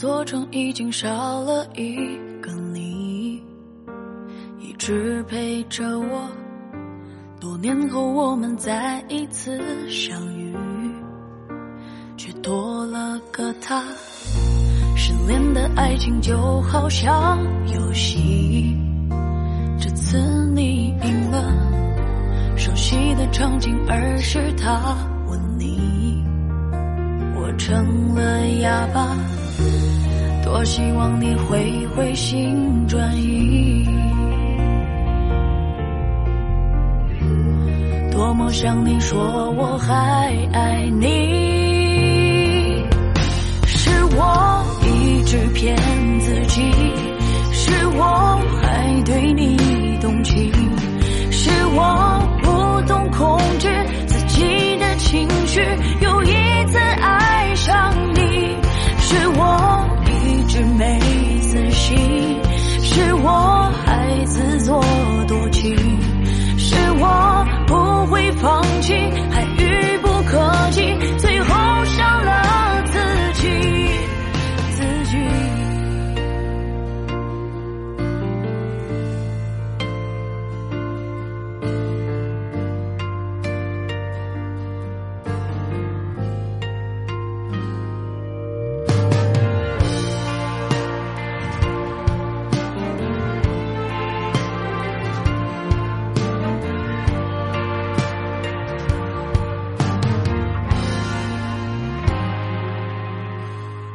座城已经少了一个你，一直陪着我。多年后我们再一次相遇，却多了个他。失恋的爱情就好像游戏，这次你赢了。熟悉的场景，而是他吻你，我成了哑巴。多希望你会回心转意，多么想你说我还爱你，自作多情，是我不会放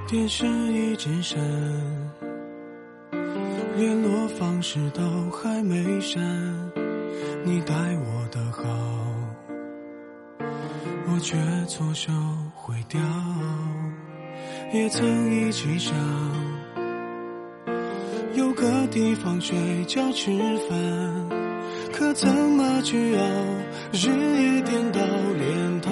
电视一直闪，联络方式都还没删。你待我的好，我却错手毁掉。也曾一起想，有个地方睡觉吃饭，可怎么去熬？日夜颠倒，连头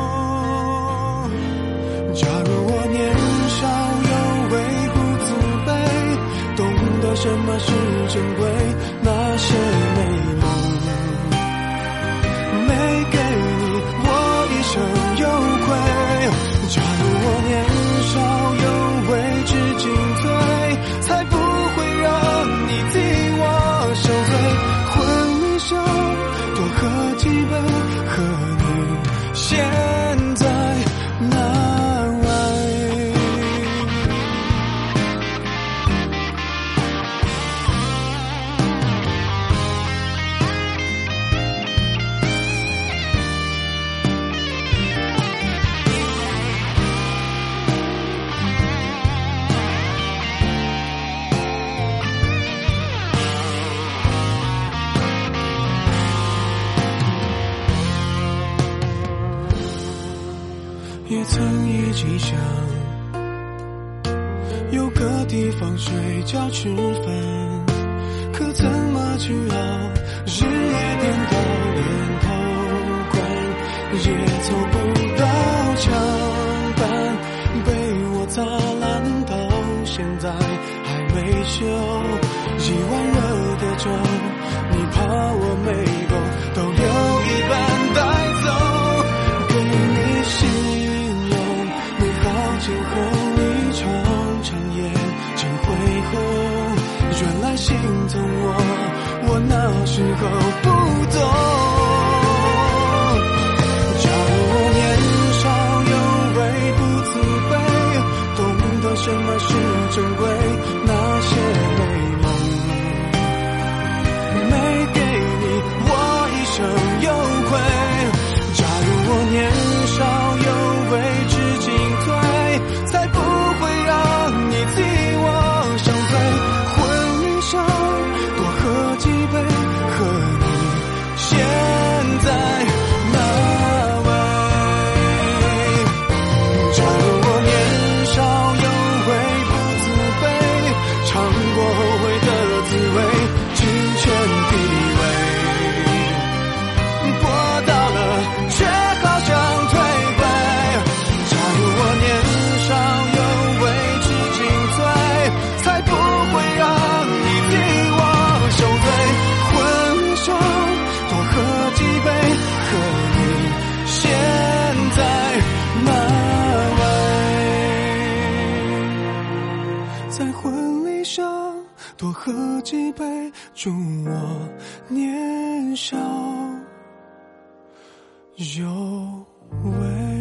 什么是珍贵，那些美梦没给曾一起想，有个地方睡觉吃饭，可怎么去熬？日夜颠倒，连头款也凑不到墙板，被我砸烂到现在还没修。一碗热的粥，你怕我没够，那上多喝几杯，祝我年少有为。